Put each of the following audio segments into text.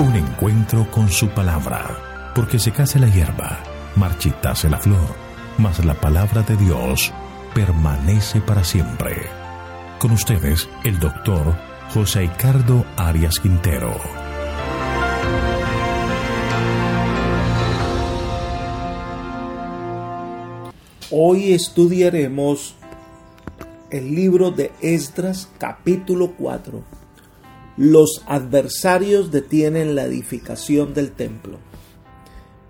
Un encuentro con su palabra, porque se case la hierba, marchitase la flor, mas la palabra de Dios permanece para siempre. Con ustedes, el doctor José Ricardo Arias Quintero. Hoy estudiaremos el libro de Esdras capítulo 4. Los adversarios detienen la edificación del templo.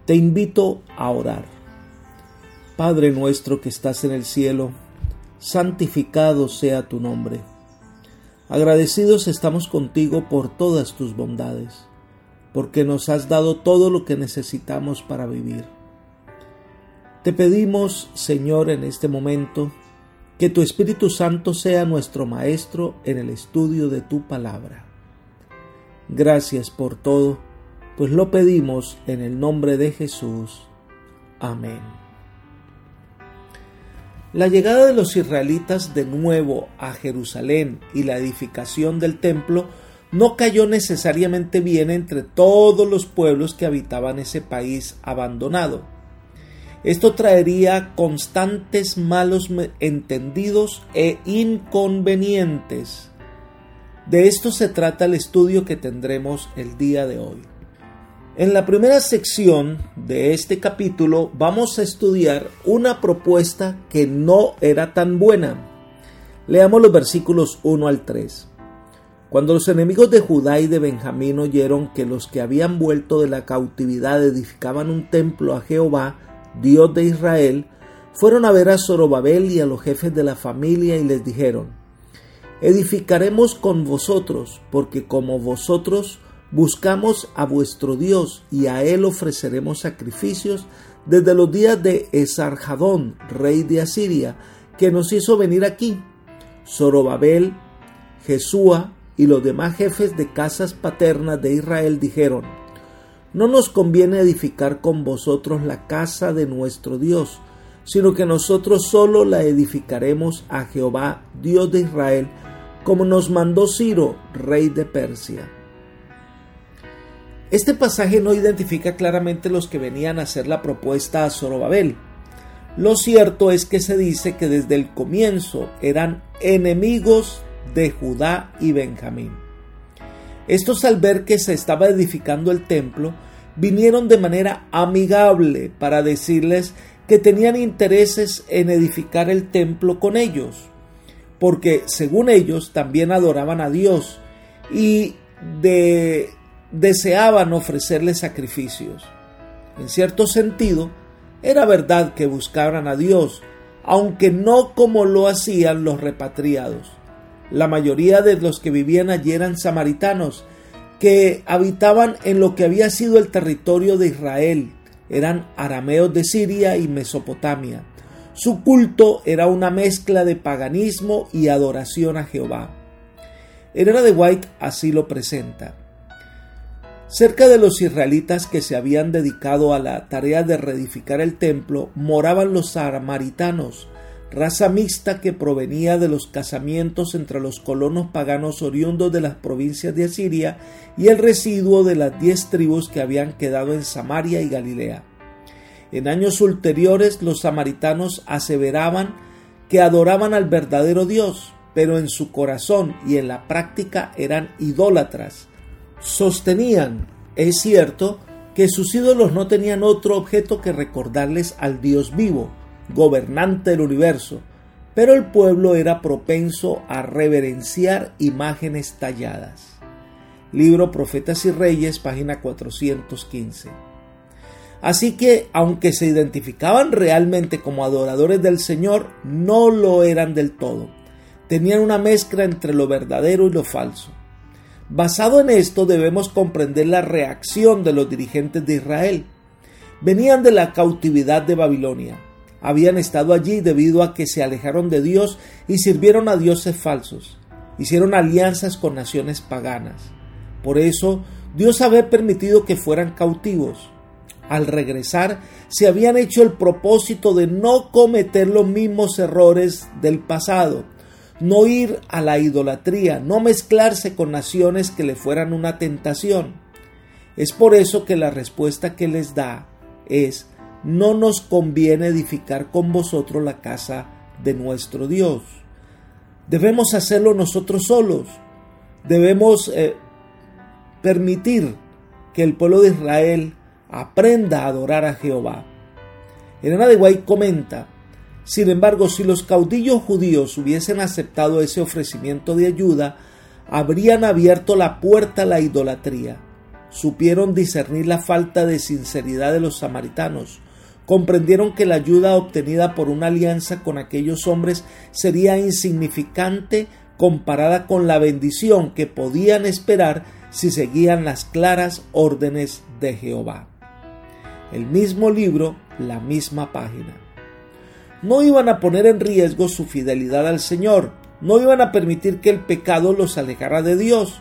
Te invito a orar. Padre nuestro que estás en el cielo, santificado sea tu nombre. Agradecidos estamos contigo por todas tus bondades, porque nos has dado todo lo que necesitamos para vivir. Te pedimos, Señor, en este momento, que tu Espíritu Santo sea nuestro Maestro en el estudio de tu palabra. Gracias por todo, pues lo pedimos en el nombre de Jesús. Amén. La llegada de los israelitas de nuevo a Jerusalén y la edificación del templo no cayó necesariamente bien entre todos los pueblos que habitaban ese país abandonado. Esto traería constantes malos entendidos e inconvenientes. De esto se trata el estudio que tendremos el día de hoy. En la primera sección de este capítulo vamos a estudiar una propuesta que no era tan buena. Leamos los versículos 1 al 3. Cuando los enemigos de Judá y de Benjamín oyeron que los que habían vuelto de la cautividad edificaban un templo a Jehová, Dios de Israel, fueron a ver a Zorobabel y a los jefes de la familia y les dijeron, Edificaremos con vosotros, porque como vosotros buscamos a vuestro Dios y a él ofreceremos sacrificios desde los días de Esarjadón, rey de Asiria, que nos hizo venir aquí. Zorobabel, Jesúa y los demás jefes de casas paternas de Israel dijeron, no nos conviene edificar con vosotros la casa de nuestro Dios, sino que nosotros solo la edificaremos a Jehová, Dios de Israel, como nos mandó Ciro, rey de Persia. Este pasaje no identifica claramente los que venían a hacer la propuesta a Zorobabel. Lo cierto es que se dice que desde el comienzo eran enemigos de Judá y Benjamín. Estos al ver que se estaba edificando el templo, vinieron de manera amigable para decirles que tenían intereses en edificar el templo con ellos, porque según ellos también adoraban a Dios y de, deseaban ofrecerle sacrificios. En cierto sentido, era verdad que buscaban a Dios, aunque no como lo hacían los repatriados. La mayoría de los que vivían allí eran samaritanos, que habitaban en lo que había sido el territorio de Israel. Eran arameos de Siria y Mesopotamia. Su culto era una mezcla de paganismo y adoración a Jehová. Herrera de White así lo presenta. Cerca de los israelitas que se habían dedicado a la tarea de reedificar el templo moraban los samaritanos, raza mixta que provenía de los casamientos entre los colonos paganos oriundos de las provincias de Asiria y el residuo de las diez tribus que habían quedado en Samaria y Galilea. En años ulteriores los samaritanos aseveraban que adoraban al verdadero Dios, pero en su corazón y en la práctica eran idólatras. Sostenían, es cierto, que sus ídolos no tenían otro objeto que recordarles al Dios vivo, gobernante del universo, pero el pueblo era propenso a reverenciar imágenes talladas. Libro Profetas y Reyes, página 415. Así que, aunque se identificaban realmente como adoradores del Señor, no lo eran del todo. tenían una mezcla entre lo verdadero y lo falso. Basado en esto debemos comprender la reacción de los dirigentes de Israel. Venían de la cautividad de Babilonia. Habían estado allí debido a que se alejaron de Dios y sirvieron a dioses falsos. Hicieron alianzas con naciones paganas. Por eso Dios había permitido que fueran cautivos. Al regresar, se habían hecho el propósito de no cometer los mismos errores del pasado, no ir a la idolatría, no mezclarse con naciones que le fueran una tentación. Es por eso que la respuesta que les da es, no nos conviene edificar con vosotros la casa de nuestro Dios. Debemos hacerlo nosotros solos. Debemos eh, permitir que el pueblo de Israel aprenda a adorar a Jehová. Elena de Guay comenta, sin embargo, si los caudillos judíos hubiesen aceptado ese ofrecimiento de ayuda, habrían abierto la puerta a la idolatría. Supieron discernir la falta de sinceridad de los samaritanos, comprendieron que la ayuda obtenida por una alianza con aquellos hombres sería insignificante comparada con la bendición que podían esperar si seguían las claras órdenes de Jehová. El mismo libro, la misma página. No iban a poner en riesgo su fidelidad al Señor, no iban a permitir que el pecado los alejara de Dios.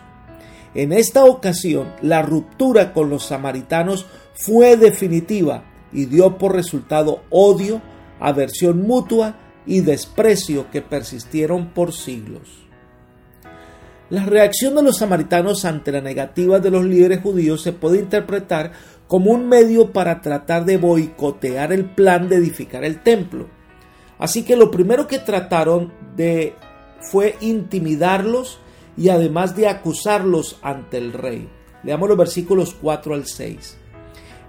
En esta ocasión, la ruptura con los samaritanos fue definitiva y dio por resultado odio, aversión mutua y desprecio que persistieron por siglos. La reacción de los samaritanos ante la negativa de los líderes judíos se puede interpretar como un medio para tratar de boicotear el plan de edificar el templo. Así que lo primero que trataron de fue intimidarlos y además de acusarlos ante el rey. Leamos los versículos 4 al 6.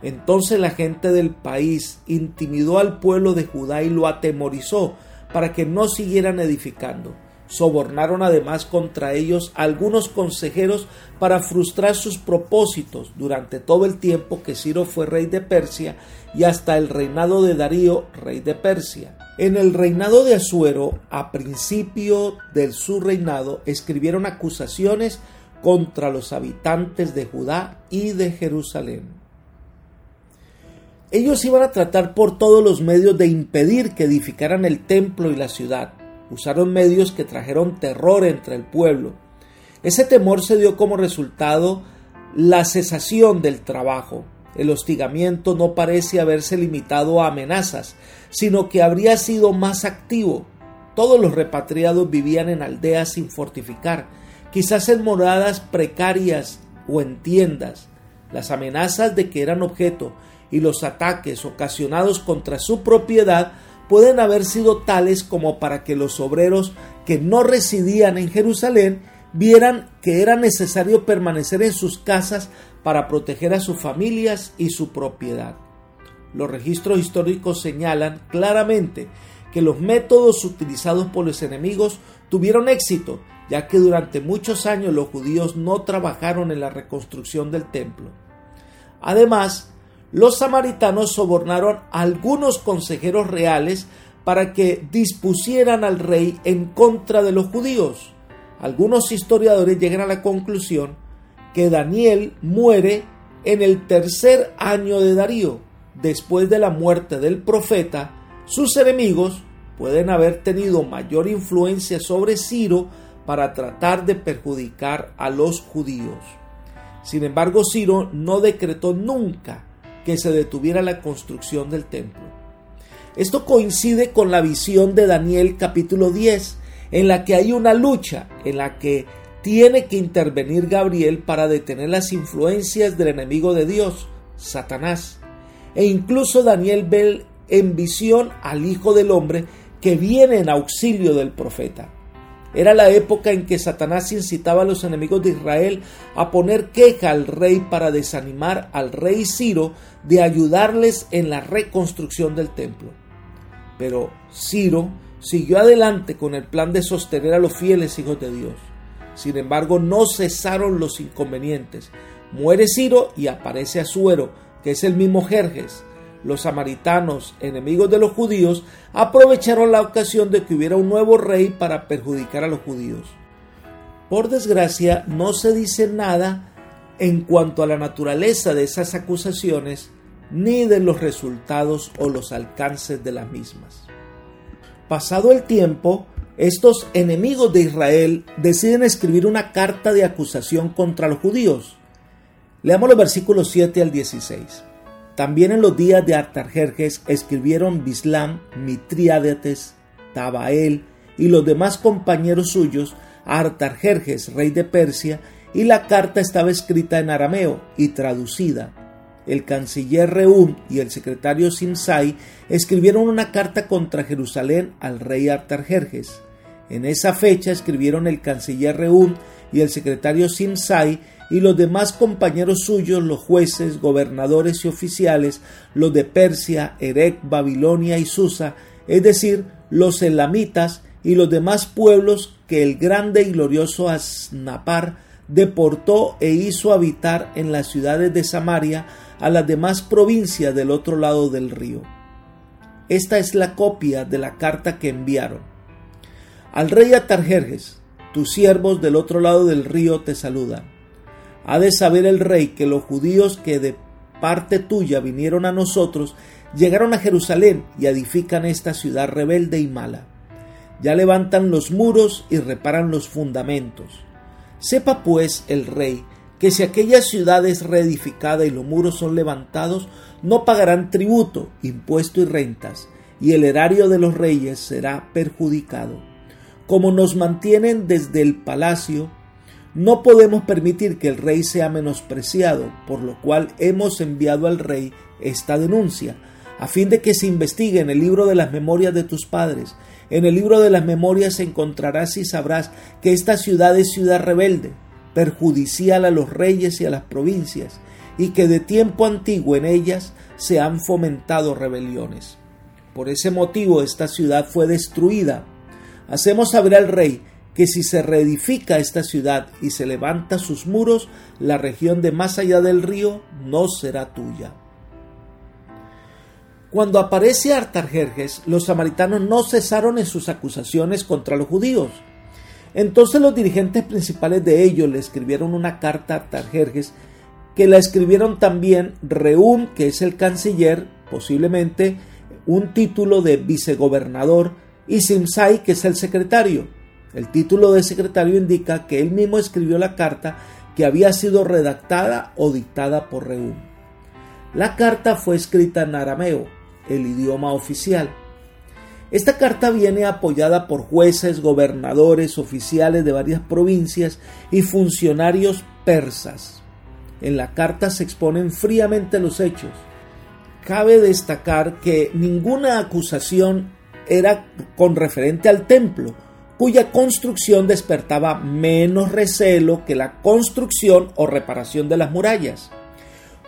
Entonces la gente del país intimidó al pueblo de Judá y lo atemorizó para que no siguieran edificando. Sobornaron además contra ellos algunos consejeros para frustrar sus propósitos durante todo el tiempo que Ciro fue rey de Persia y hasta el reinado de Darío, rey de Persia. En el reinado de Asuero, a principio de su reinado, escribieron acusaciones contra los habitantes de Judá y de Jerusalén. Ellos iban a tratar por todos los medios de impedir que edificaran el templo y la ciudad usaron medios que trajeron terror entre el pueblo. Ese temor se dio como resultado la cesación del trabajo. El hostigamiento no parece haberse limitado a amenazas, sino que habría sido más activo. Todos los repatriados vivían en aldeas sin fortificar, quizás en moradas precarias o en tiendas. Las amenazas de que eran objeto y los ataques ocasionados contra su propiedad pueden haber sido tales como para que los obreros que no residían en Jerusalén vieran que era necesario permanecer en sus casas para proteger a sus familias y su propiedad. Los registros históricos señalan claramente que los métodos utilizados por los enemigos tuvieron éxito, ya que durante muchos años los judíos no trabajaron en la reconstrucción del templo. Además, los samaritanos sobornaron a algunos consejeros reales para que dispusieran al rey en contra de los judíos. Algunos historiadores llegan a la conclusión que Daniel muere en el tercer año de Darío. Después de la muerte del profeta, sus enemigos pueden haber tenido mayor influencia sobre Ciro para tratar de perjudicar a los judíos. Sin embargo, Ciro no decretó nunca que se detuviera la construcción del templo. Esto coincide con la visión de Daniel capítulo 10, en la que hay una lucha, en la que tiene que intervenir Gabriel para detener las influencias del enemigo de Dios, Satanás. E incluso Daniel ve en visión al Hijo del Hombre que viene en auxilio del profeta. Era la época en que Satanás incitaba a los enemigos de Israel a poner queja al rey para desanimar al rey Ciro de ayudarles en la reconstrucción del templo. Pero Ciro siguió adelante con el plan de sostener a los fieles hijos de Dios. Sin embargo, no cesaron los inconvenientes. Muere Ciro y aparece Asuero, que es el mismo Jerjes. Los samaritanos, enemigos de los judíos, aprovecharon la ocasión de que hubiera un nuevo rey para perjudicar a los judíos. Por desgracia, no se dice nada en cuanto a la naturaleza de esas acusaciones ni de los resultados o los alcances de las mismas. Pasado el tiempo, estos enemigos de Israel deciden escribir una carta de acusación contra los judíos. Leamos los versículos 7 al 16. También en los días de Artajerjes escribieron Bislam, Mitriádates, Tabael y los demás compañeros suyos a Artajerjes, rey de Persia, y la carta estaba escrita en arameo y traducida. El canciller Reum y el secretario Simsai escribieron una carta contra Jerusalén al rey Artajerjes. En esa fecha escribieron el canciller Reum y el secretario Simsai y los demás compañeros suyos, los jueces, gobernadores y oficiales, los de Persia, Erec, Babilonia y Susa, es decir, los elamitas y los demás pueblos que el grande y glorioso Asnapar deportó e hizo habitar en las ciudades de Samaria a las demás provincias del otro lado del río. Esta es la copia de la carta que enviaron. Al rey Atarjerjes, tus siervos del otro lado del río te saludan. Ha de saber el rey que los judíos que de parte tuya vinieron a nosotros llegaron a Jerusalén y edifican esta ciudad rebelde y mala. Ya levantan los muros y reparan los fundamentos. Sepa pues el rey que si aquella ciudad es reedificada y los muros son levantados, no pagarán tributo, impuesto y rentas, y el erario de los reyes será perjudicado. Como nos mantienen desde el palacio, no podemos permitir que el rey sea menospreciado, por lo cual hemos enviado al rey esta denuncia, a fin de que se investigue en el libro de las memorias de tus padres. En el libro de las memorias encontrarás y sabrás que esta ciudad es ciudad rebelde, perjudicial a los reyes y a las provincias, y que de tiempo antiguo en ellas se han fomentado rebeliones. Por ese motivo esta ciudad fue destruida. Hacemos saber al rey que si se reedifica esta ciudad y se levanta sus muros, la región de más allá del río no será tuya. Cuando aparece Artajerjes, los samaritanos no cesaron en sus acusaciones contra los judíos. Entonces los dirigentes principales de ellos le escribieron una carta a Artajerjes, que la escribieron también Reum, que es el canciller, posiblemente un título de vicegobernador, y Simsai, que es el secretario. El título de secretario indica que él mismo escribió la carta que había sido redactada o dictada por Reúm. La carta fue escrita en arameo, el idioma oficial. Esta carta viene apoyada por jueces, gobernadores, oficiales de varias provincias y funcionarios persas. En la carta se exponen fríamente los hechos. Cabe destacar que ninguna acusación era con referente al templo, cuya construcción despertaba menos recelo que la construcción o reparación de las murallas.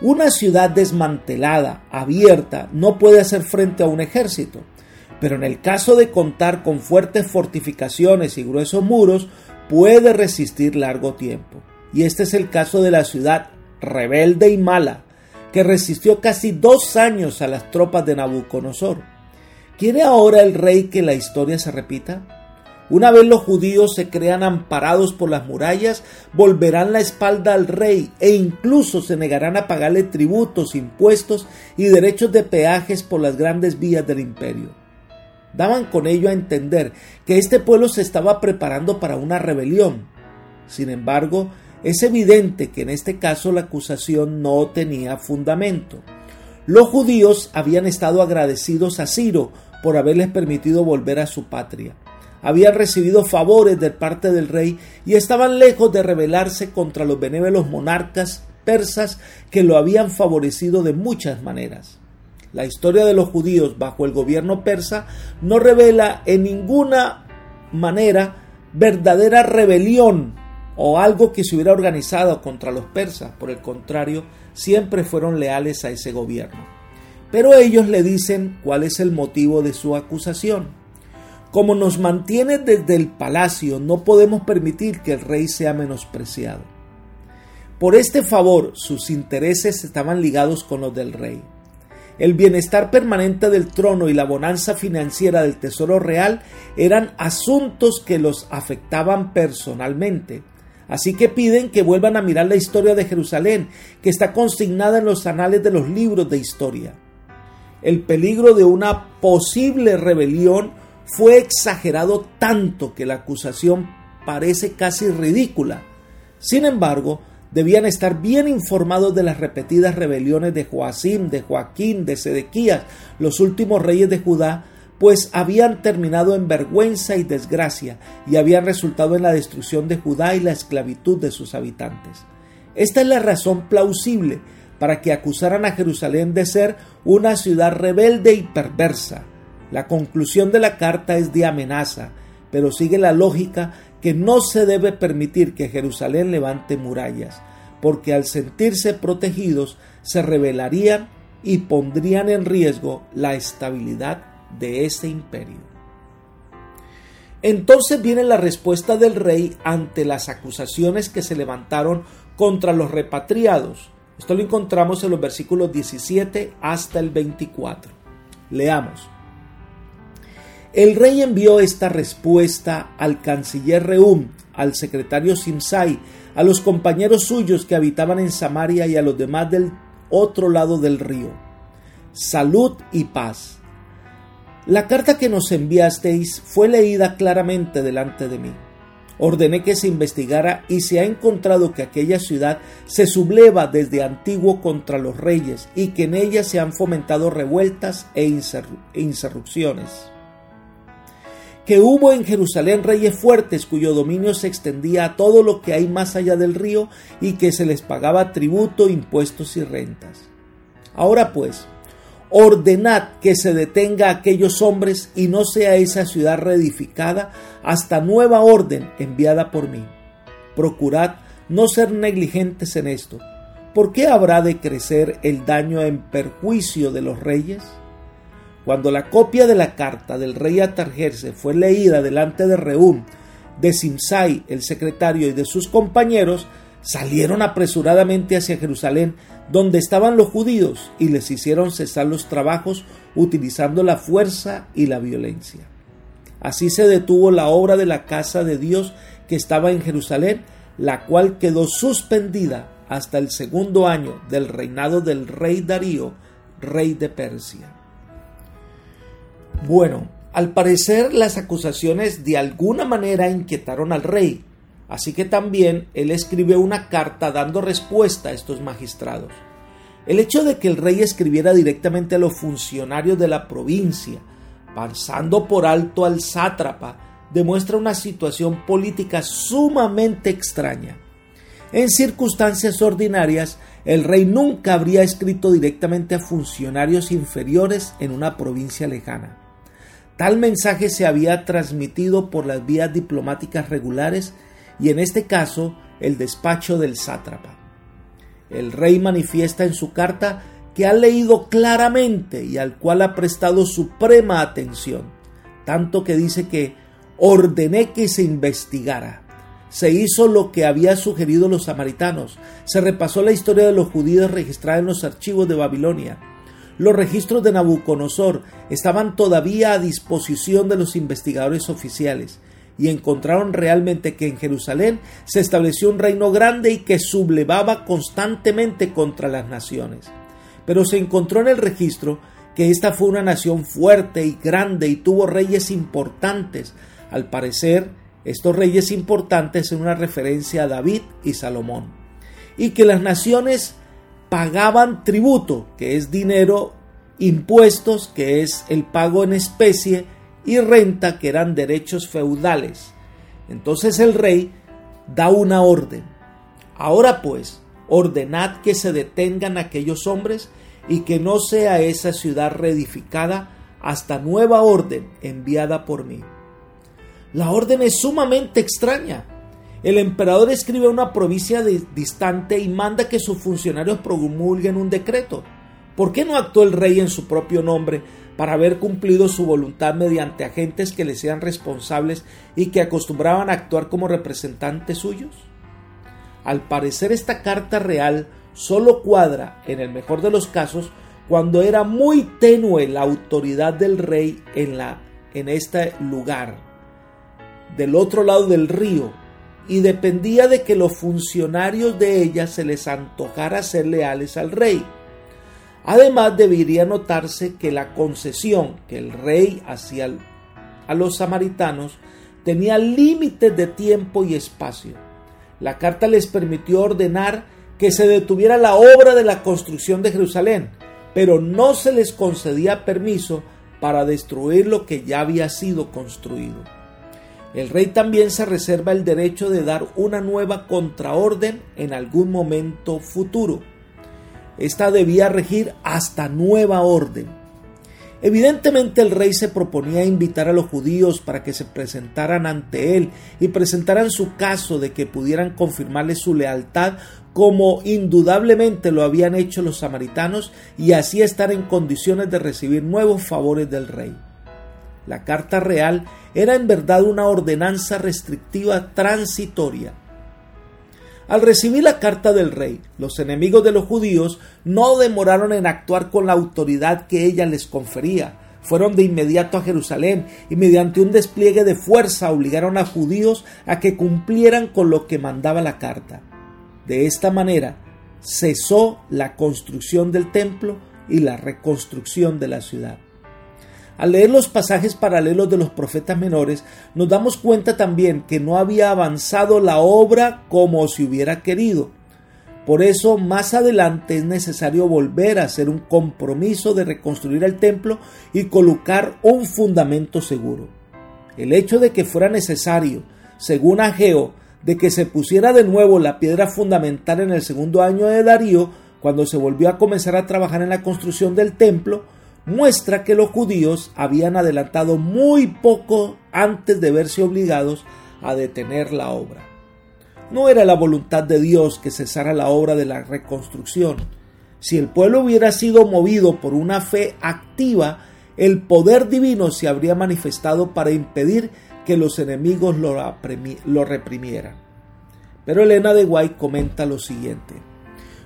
Una ciudad desmantelada, abierta, no puede hacer frente a un ejército, pero en el caso de contar con fuertes fortificaciones y gruesos muros, puede resistir largo tiempo. Y este es el caso de la ciudad rebelde y mala, que resistió casi dos años a las tropas de Nabucodonosor. ¿Quiere ahora el rey que la historia se repita? Una vez los judíos se crean amparados por las murallas, volverán la espalda al rey e incluso se negarán a pagarle tributos, impuestos y derechos de peajes por las grandes vías del imperio. Daban con ello a entender que este pueblo se estaba preparando para una rebelión. Sin embargo, es evidente que en este caso la acusación no tenía fundamento. Los judíos habían estado agradecidos a Ciro por haberles permitido volver a su patria habían recibido favores de parte del rey y estaban lejos de rebelarse contra los benévolos monarcas persas que lo habían favorecido de muchas maneras. La historia de los judíos bajo el gobierno persa no revela en ninguna manera verdadera rebelión o algo que se hubiera organizado contra los persas. Por el contrario, siempre fueron leales a ese gobierno. Pero ellos le dicen cuál es el motivo de su acusación. Como nos mantiene desde el palacio, no podemos permitir que el rey sea menospreciado. Por este favor, sus intereses estaban ligados con los del rey. el bienestar permanente del trono y la bonanza financiera del tesoro real eran asuntos que los afectaban personalmente. Así que piden que vuelvan a mirar la historia de Jerusalén, que está consignada en los anales de los libros de historia. El peligro de una posible rebelión fue exagerado tanto que la acusación parece casi ridícula. Sin embargo, debían estar bien informados de las repetidas rebeliones de Joacim, de Joaquín, de Sedequías, los últimos reyes de Judá, pues habían terminado en vergüenza y desgracia y habían resultado en la destrucción de Judá y la esclavitud de sus habitantes. Esta es la razón plausible para que acusaran a Jerusalén de ser una ciudad rebelde y perversa. La conclusión de la carta es de amenaza, pero sigue la lógica que no se debe permitir que Jerusalén levante murallas, porque al sentirse protegidos se rebelarían y pondrían en riesgo la estabilidad de ese imperio. Entonces viene la respuesta del rey ante las acusaciones que se levantaron contra los repatriados. Esto lo encontramos en los versículos 17 hasta el 24. Leamos. El rey envió esta respuesta al canciller Reum, al secretario Simsai, a los compañeros suyos que habitaban en Samaria y a los demás del otro lado del río. Salud y paz. La carta que nos enviasteis fue leída claramente delante de mí. Ordené que se investigara y se ha encontrado que aquella ciudad se subleva desde antiguo contra los reyes y que en ella se han fomentado revueltas e, e que hubo en Jerusalén reyes fuertes cuyo dominio se extendía a todo lo que hay más allá del río y que se les pagaba tributo, impuestos y rentas. Ahora pues, ordenad que se detenga a aquellos hombres y no sea esa ciudad reedificada hasta nueva orden enviada por mí. Procurad no ser negligentes en esto. ¿Por qué habrá de crecer el daño en perjuicio de los reyes? Cuando la copia de la carta del rey Atarjerse fue leída delante de Reúm, de Simsai, el secretario, y de sus compañeros, salieron apresuradamente hacia Jerusalén, donde estaban los judíos, y les hicieron cesar los trabajos utilizando la fuerza y la violencia. Así se detuvo la obra de la casa de Dios que estaba en Jerusalén, la cual quedó suspendida hasta el segundo año del reinado del rey Darío, rey de Persia. Bueno, al parecer las acusaciones de alguna manera inquietaron al rey, así que también él escribió una carta dando respuesta a estos magistrados. El hecho de que el rey escribiera directamente a los funcionarios de la provincia, pasando por alto al sátrapa, demuestra una situación política sumamente extraña. En circunstancias ordinarias, el rey nunca habría escrito directamente a funcionarios inferiores en una provincia lejana. Tal mensaje se había transmitido por las vías diplomáticas regulares y en este caso el despacho del sátrapa. El rey manifiesta en su carta que ha leído claramente y al cual ha prestado suprema atención, tanto que dice que ordené que se investigara. Se hizo lo que había sugerido los samaritanos, se repasó la historia de los judíos registrada en los archivos de Babilonia, los registros de Nabucodonosor estaban todavía a disposición de los investigadores oficiales y encontraron realmente que en Jerusalén se estableció un reino grande y que sublevaba constantemente contra las naciones. Pero se encontró en el registro que esta fue una nación fuerte y grande y tuvo reyes importantes. Al parecer, estos reyes importantes son una referencia a David y Salomón. Y que las naciones pagaban tributo, que es dinero, impuestos, que es el pago en especie, y renta, que eran derechos feudales. Entonces el rey da una orden. Ahora pues, ordenad que se detengan aquellos hombres y que no sea esa ciudad reedificada hasta nueva orden enviada por mí. La orden es sumamente extraña. El emperador escribe a una provincia distante y manda que sus funcionarios promulguen un decreto. ¿Por qué no actuó el rey en su propio nombre para haber cumplido su voluntad mediante agentes que le sean responsables y que acostumbraban a actuar como representantes suyos? Al parecer esta carta real solo cuadra, en el mejor de los casos, cuando era muy tenue la autoridad del rey en, la, en este lugar, del otro lado del río, y dependía de que los funcionarios de ella se les antojara ser leales al rey. Además, debería notarse que la concesión que el rey hacía a los samaritanos tenía límites de tiempo y espacio. La carta les permitió ordenar que se detuviera la obra de la construcción de Jerusalén, pero no se les concedía permiso para destruir lo que ya había sido construido. El rey también se reserva el derecho de dar una nueva contraorden en algún momento futuro. Esta debía regir hasta nueva orden. Evidentemente el rey se proponía invitar a los judíos para que se presentaran ante él y presentaran su caso de que pudieran confirmarle su lealtad como indudablemente lo habían hecho los samaritanos y así estar en condiciones de recibir nuevos favores del rey. La carta real era en verdad una ordenanza restrictiva transitoria. Al recibir la carta del rey, los enemigos de los judíos no demoraron en actuar con la autoridad que ella les confería. Fueron de inmediato a Jerusalén y mediante un despliegue de fuerza obligaron a judíos a que cumplieran con lo que mandaba la carta. De esta manera cesó la construcción del templo y la reconstrucción de la ciudad. Al leer los pasajes paralelos de los profetas menores, nos damos cuenta también que no había avanzado la obra como se hubiera querido. Por eso más adelante es necesario volver a hacer un compromiso de reconstruir el templo y colocar un fundamento seguro. El hecho de que fuera necesario, según Ageo, de que se pusiera de nuevo la piedra fundamental en el segundo año de Darío, cuando se volvió a comenzar a trabajar en la construcción del templo, muestra que los judíos habían adelantado muy poco antes de verse obligados a detener la obra. No era la voluntad de Dios que cesara la obra de la reconstrucción. Si el pueblo hubiera sido movido por una fe activa, el poder divino se habría manifestado para impedir que los enemigos lo, reprimieran. Pero Elena de Guay comenta lo siguiente.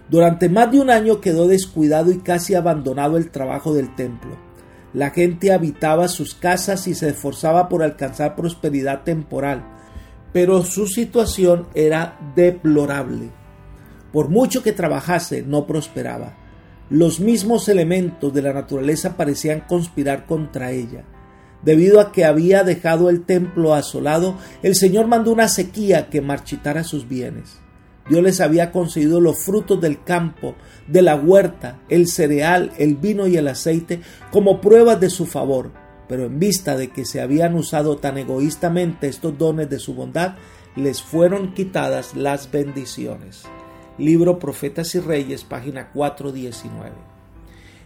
Durante más de un año quedó descuidado y casi abandonado el trabajo del templo. La gente habitaba sus casas y se esforzaba por alcanzar prosperidad temporal, pero su situación era deplorable. Por mucho que trabajase, no prosperaba. Los mismos elementos de la naturaleza parecían conspirar contra ella. Debido a que había dejado el templo asolado, el Señor mandó una sequía que marchitara sus bienes. Dios les había concedido los frutos del campo, de la huerta, el cereal, el vino y el aceite como pruebas de su favor, pero en vista de que se habían usado tan egoístamente estos dones de su bondad, les fueron quitadas las bendiciones. Libro Profetas y Reyes, página 419.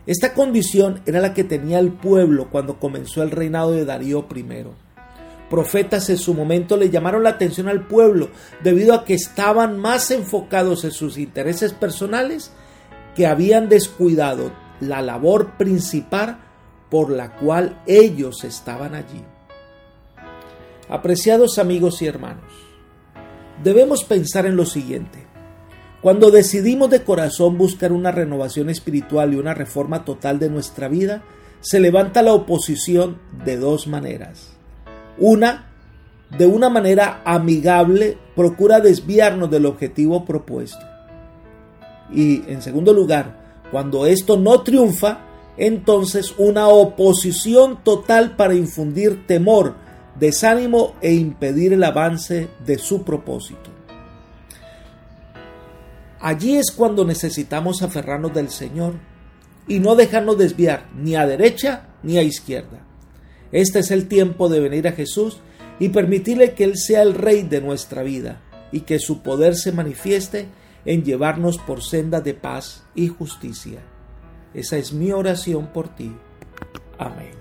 Esta condición era la que tenía el pueblo cuando comenzó el reinado de Darío I profetas en su momento le llamaron la atención al pueblo debido a que estaban más enfocados en sus intereses personales que habían descuidado la labor principal por la cual ellos estaban allí. Apreciados amigos y hermanos, debemos pensar en lo siguiente. Cuando decidimos de corazón buscar una renovación espiritual y una reforma total de nuestra vida, se levanta la oposición de dos maneras. Una, de una manera amigable, procura desviarnos del objetivo propuesto. Y en segundo lugar, cuando esto no triunfa, entonces una oposición total para infundir temor, desánimo e impedir el avance de su propósito. Allí es cuando necesitamos aferrarnos del Señor y no dejarnos desviar ni a derecha ni a izquierda. Este es el tiempo de venir a Jesús y permitirle que Él sea el Rey de nuestra vida y que su poder se manifieste en llevarnos por senda de paz y justicia. Esa es mi oración por ti. Amén.